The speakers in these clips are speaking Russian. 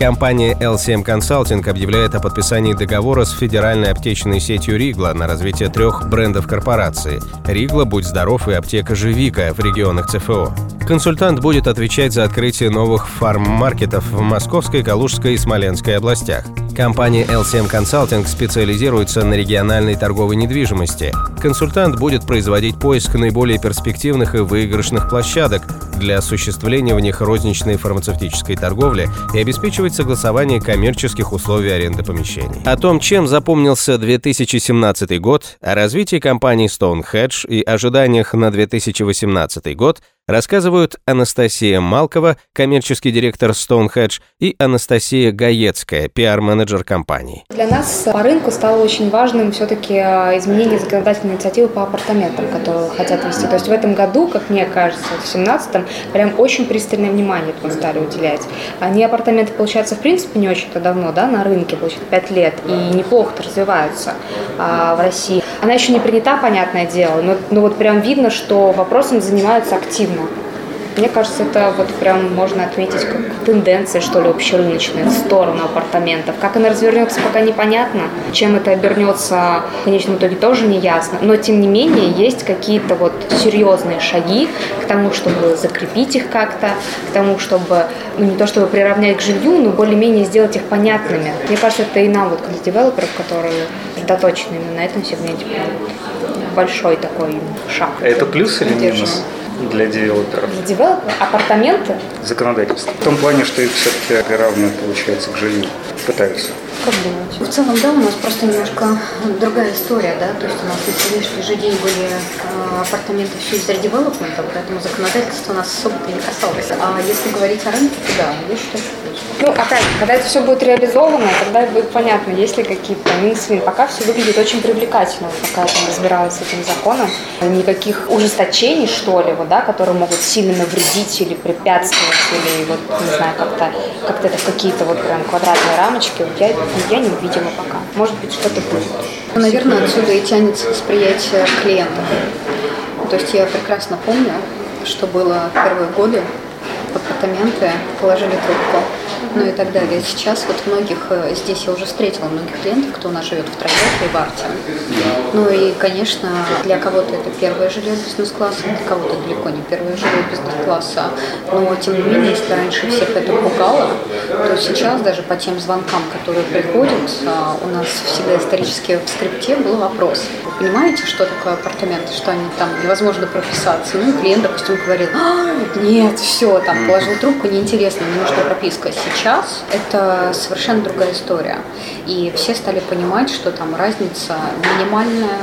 Компания LCM Consulting объявляет о подписании договора с федеральной аптечной сетью Ригла на развитие трех брендов корпорации – Ригла, Будь здоров и аптека Живика в регионах ЦФО. Консультант будет отвечать за открытие новых фарм-маркетов в Московской, Калужской и Смоленской областях. Компания LCM Consulting специализируется на региональной торговой недвижимости. Консультант будет производить поиск наиболее перспективных и выигрышных площадок для осуществления в них розничной фармацевтической торговли и обеспечивать согласование коммерческих условий аренды помещений. О том, чем запомнился 2017 год, о развитии компании Stonehedge и ожиданиях на 2018 год – рассказывают Анастасия Малкова, коммерческий директор Stonehedge, и Анастасия Гаецкая, пиар-менеджер компании. Для нас по рынку стало очень важным все-таки а, изменение законодательной инициативы по апартаментам, которые хотят вести. То есть в этом году, как мне кажется, в 2017-м, прям очень пристальное внимание этому стали уделять. Они апартаменты, получается, в принципе, не очень-то давно, да, на рынке, получается, 5 лет, и неплохо-то развиваются а, в России. Она еще не принята, понятное дело, но, но вот прям видно, что вопросом занимаются активно. Мне кажется, это вот прям можно отметить как тенденция, что ли, общерыночная в сторону апартаментов. Как она развернется, пока непонятно. Чем это обернется, в конечном итоге тоже не ясно. Но, тем не менее, есть какие-то вот серьезные шаги к тому, чтобы закрепить их как-то, к тому, чтобы, ну, не то чтобы приравнять к жилью, но более-менее сделать их понятными. Мне кажется, это и нам, вот, как девелоперов, которые сосредоточены именно на этом сегменте, большой такой шаг. Это плюс или минус? Для девелоперов? Для девелоперов? Апартаменты? Законодательство. В том плане, что их все-таки равно получается к жилью пытаются. Как думаете? В целом, да, у нас просто немножко другая история, да, то есть у нас на сегодняшний же день были э, апартаменты все из редевелопмента, поэтому законодательство нас особо-то не касалось. А если говорить о рынке, то да, есть что-то ну, опять, когда это все будет реализовано, тогда будет понятно, есть ли какие-то минусы. Пока все выглядит очень привлекательно, пока я там разбиралась с этим законом. Никаких ужесточений, что ли, вот, да, которые могут сильно навредить или препятствовать, или вот, не знаю, как-то как это в какие-то вот прям квадратные рамочки, вот я, я не увидела пока. Может быть, что-то будет. Ну, наверное, отсюда и тянется восприятие клиента. То есть я прекрасно помню, что было первые годы, апартаменты положили трубку ну и так далее. Сейчас вот многих, э, здесь я уже встретила многих клиентов, кто у нас живет в Троекуре и в Арте. Ну и, конечно, для кого-то это первое жилье бизнес-класса, для кого-то далеко не первое жилье бизнес-класса. Но, тем не менее, если раньше всех это пугало, то сейчас даже по тем звонкам, которые приходят, а, у нас всегда исторически в скрипте был вопрос. Вы понимаете, что такое апартаменты, что они там невозможно прописаться? Ну и клиент, допустим, говорил, а, нет, все, там, положил трубку, неинтересно, мне нужна прописка сейчас это совершенно другая история. И все стали понимать, что там разница минимальная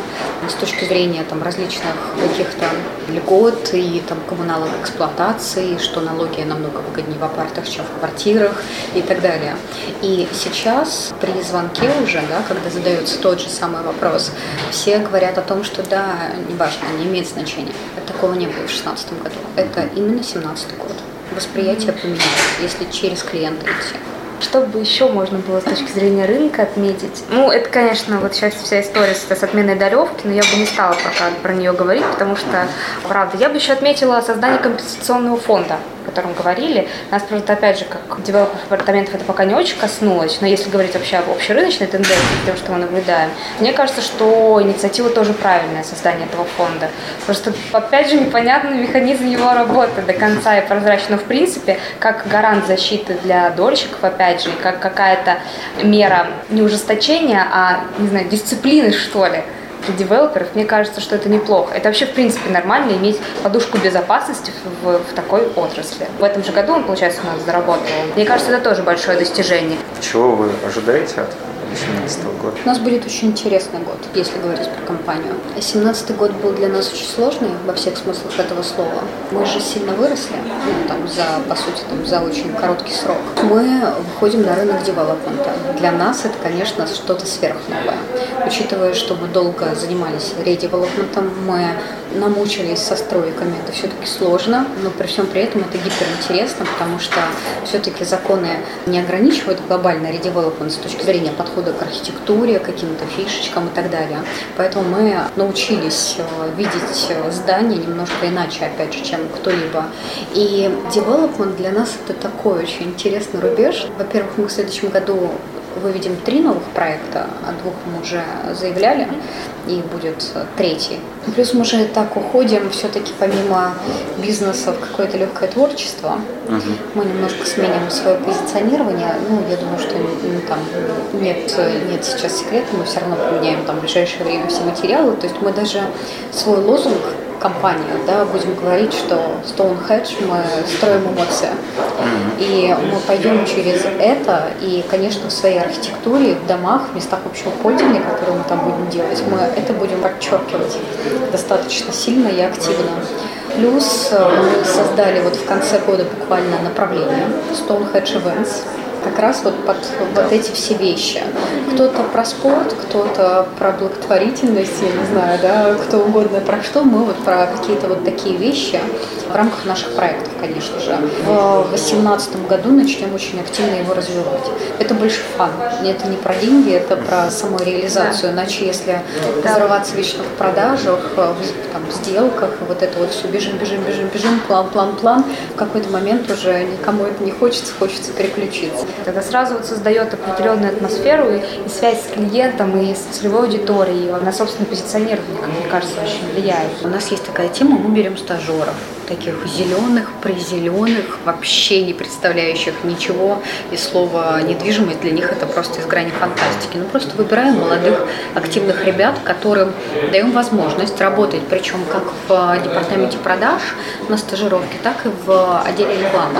с точки зрения там, различных каких-то льгот и там, коммуналов эксплуатации, что налоги намного выгоднее в апартах, чем в квартирах и так далее. И сейчас при звонке уже, да, когда задается тот же самый вопрос, все говорят о том, что да, неважно, не имеет значения. Такого не было в 2016 году. Это именно 2017 год восприятие поменялось, если через клиента идти. Что бы еще можно было с точки зрения рынка отметить? Ну, это, конечно, вот сейчас вся история с, отменой даревки, но я бы не стала пока про нее говорить, потому что, правда, я бы еще отметила создание компенсационного фонда котором говорили. Нас просто, опять же, как девелоперов апартаментов это пока не очень коснулось, но если говорить вообще об общерыночной тенденции, тем, что мы наблюдаем, мне кажется, что инициатива тоже правильная, создание этого фонда. Просто, опять же, непонятный механизм его работы до конца и прозрачно. Но, в принципе, как гарант защиты для дольщиков, опять же, как какая-то мера не ужесточения, а, не знаю, дисциплины, что ли, для девелоперов, мне кажется, что это неплохо. Это вообще, в принципе, нормально иметь подушку безопасности в, в такой отрасли. В этом же году он, получается, у нас заработал. Мне кажется, это тоже большое достижение. Чего вы ожидаете от 2017 года? У нас будет очень интересный год, если говорить про компанию. 2017 год был для нас очень сложный во всех смыслах этого слова. Мы же сильно выросли, ну, там, за, по сути, там, за очень короткий срок. Мы выходим на рынок девелопмента. Для нас это, конечно, что-то сверхновое. учитывая, что мы долго занимались редевелопментом, мы намучились со стройками, это все-таки сложно, но при всем при этом это гиперинтересно, потому что все-таки законы не ограничивают глобальный редевелопмент с точки зрения подхода к архитектуре, каким-то фишечкам и так далее. Поэтому мы научились э, видеть здания немножко иначе, опять же, чем кто-либо. И девелопмент для нас это такой очень интересный рубеж. Во-первых, мы в следующем году выведем три новых проекта, о двух мы уже заявляли, и будет третий. Плюс мы же так уходим все-таки помимо бизнеса в какое-то легкое творчество. Угу. Мы немножко сменим свое позиционирование. Ну, я думаю, что ну, там нет, нет сейчас секрета, мы все равно поменяем там в ближайшее время все материалы. То есть мы даже свой лозунг компанию, да, будем говорить, что Stonehenge мы строим эмоции. И мы пойдем через это, и, конечно, в своей архитектуре, в домах, в местах общего пользования, которые мы там будем делать, мы это будем подчеркивать достаточно сильно и активно. Плюс э, мы создали вот в конце года буквально направление Stonehenge Events, как раз вот под вот эти все вещи. Кто-то про спорт, кто-то про благотворительность, я не знаю, да, кто угодно про что. Мы вот про какие-то вот такие вещи в рамках наших проектов, конечно же. В 2018 году начнем очень активно его развивать. Это больше фан. Это не про деньги, это про самореализацию. Иначе если разрываться вечно в продажах, в там, сделках, вот это вот все бежим, бежим, бежим, бежим, план, план, план, в какой-то момент уже никому это не хочется, хочется переключиться. Тогда сразу вот создает определенную атмосферу и, и связь с клиентом, и с целевой аудиторией, и на собственное позиционирование, как мне кажется, очень влияет. У нас есть такая тема, мы берем стажеров таких зеленых, призеленых, вообще не представляющих ничего, и слово недвижимость для них это просто из грани фантастики. Ну просто выбираем молодых, активных ребят, которым даем возможность работать, причем как в департаменте продаж на стажировке, так и в отделе рекламы.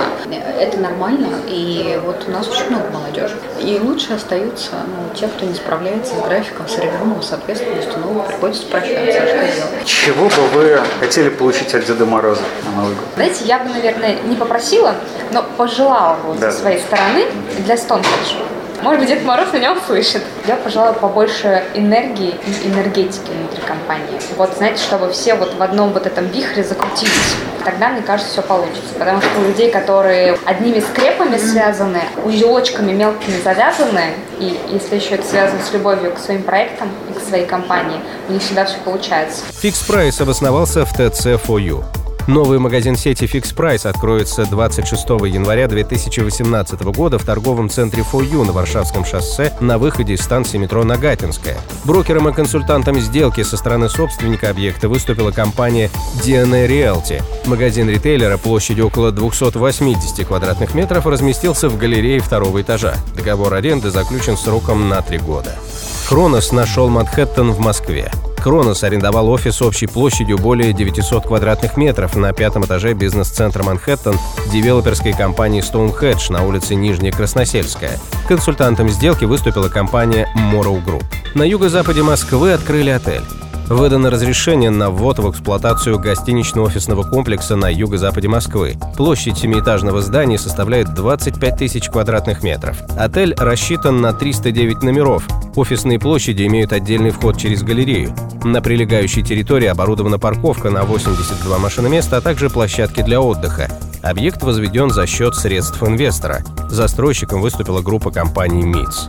Это нормально, и вот у нас очень много молодежи. И лучше остаются ну, те, кто не справляется с графиком, с режимом, с ответственностью, ну, приходится прощаться, что делать. Чего бы вы хотели получить от Деда Мороза? Новый год? Знаете, я бы, наверное, не попросила, но пожелала вот да. со своей стороны для Stonehenge. Может быть, Дед Мороз меня услышит. Я пожелала побольше энергии и энергетики внутри компании. Вот, знаете, чтобы все вот в одном вот этом вихре закрутились. Тогда, мне кажется, все получится. Потому что у людей, которые одними скрепами связаны, узелочками мелкими завязаны, и если еще это связано с любовью к своим проектам и к своей компании, у них всегда все получается. Фикс Прайс обосновался в ТЦ 4 Новый магазин сети Fix Price откроется 26 января 2018 года в торговом центре Фою на Варшавском шоссе на выходе из станции метро Нагатинская. Брокером и консультантом сделки со стороны собственника объекта выступила компания DNA Realty. Магазин ритейлера площадью около 280 квадратных метров разместился в галерее второго этажа. Договор аренды заключен сроком на три года. Хронос нашел Манхэттен в Москве. Кронос арендовал офис общей площадью более 900 квадратных метров на пятом этаже бизнес-центра Манхэттен девелоперской компании Stonehenge на улице Нижняя Красносельская. Консультантом сделки выступила компания Morrow Group. На юго-западе Москвы открыли отель. Выдано разрешение на ввод в эксплуатацию гостинично-офисного комплекса на юго-западе Москвы. Площадь семиэтажного здания составляет 25 тысяч квадратных метров. Отель рассчитан на 309 номеров. Офисные площади имеют отдельный вход через галерею. На прилегающей территории оборудована парковка на 82 машиноместа, а также площадки для отдыха. Объект возведен за счет средств инвестора. Застройщиком выступила группа компаний МИЦ.